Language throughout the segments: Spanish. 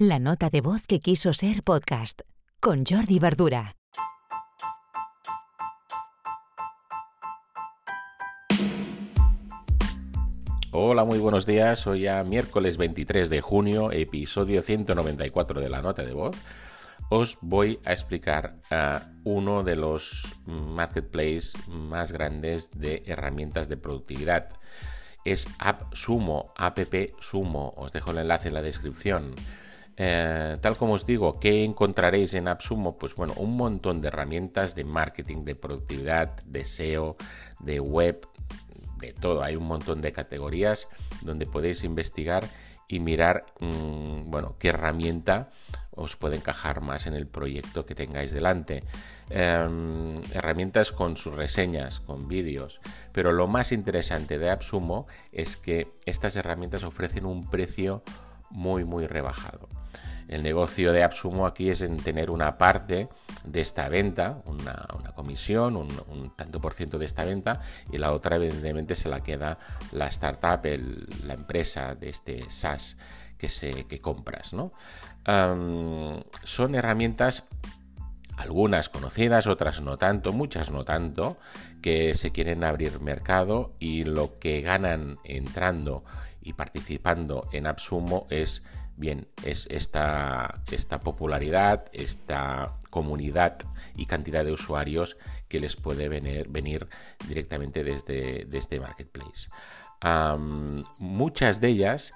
La nota de voz que quiso ser podcast con Jordi Verdura. Hola, muy buenos días. Hoy ya miércoles 23 de junio, episodio 194 de la nota de voz. Os voy a explicar uh, uno de los marketplaces más grandes de herramientas de productividad. Es AppSumo, AppSumo. Os dejo el enlace en la descripción. Eh, tal como os digo, ¿qué encontraréis en AppSumo? Pues bueno, un montón de herramientas de marketing, de productividad, de SEO, de web, de todo. Hay un montón de categorías donde podéis investigar y mirar, mmm, bueno, qué herramienta os puede encajar más en el proyecto que tengáis delante. Eh, herramientas con sus reseñas, con vídeos. Pero lo más interesante de AppSumo es que estas herramientas ofrecen un precio muy, muy rebajado. El negocio de AppSumo aquí es en tener una parte de esta venta, una, comisión, un, tanto por ciento de esta venta, y la otra evidentemente se la queda la startup, la empresa de este SaaS que, compras. ¿no? Son herramientas algunas conocidas, otras no tanto, muchas no tanto, que se quieren abrir mercado y lo que ganan entrando y participando en AppSumo es bien, es esta, esta popularidad, esta comunidad y cantidad de usuarios que les puede venir, venir directamente desde, desde este Marketplace. Muchas de ellas,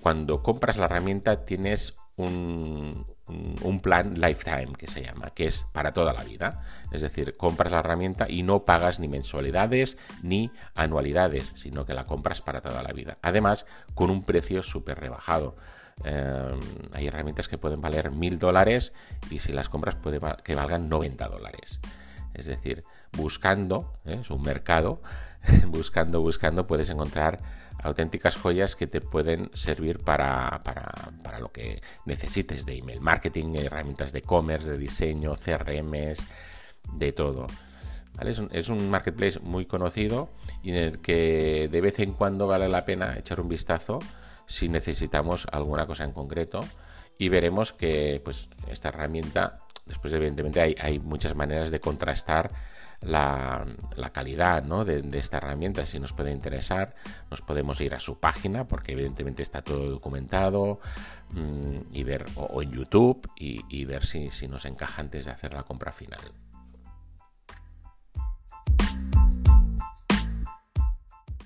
cuando compras la herramienta, tienes un, un, plan lifetime que se llama, que es para toda la vida. Es decir, compras la herramienta y no pagas ni mensualidades ni anualidades, sino que la compras para toda la vida. Además, con un precio súper rebajado. Eh, hay herramientas que pueden valer mil dólares y si las compras puede que valgan 90 dólares. Es decir, buscando, ¿eh? es un mercado, buscando, buscando, puedes encontrar auténticas joyas que te pueden servir para, para, para lo que necesites de email marketing, herramientas de e-commerce, de diseño, CRMs, de todo. Es, un, es, un, marketplace muy conocido y en el que de vez en cuando vale la pena echar un vistazo si necesitamos alguna cosa en concreto y veremos que pues, esta herramienta, después evidentemente hay, hay muchas maneras de contrastar la, la calidad ¿no? de, esta herramienta, si nos puede interesar, nos podemos ir a su página porque evidentemente está todo documentado mmm, y ver o, o, en YouTube y, y ver si, si nos encaja antes de hacer la compra final.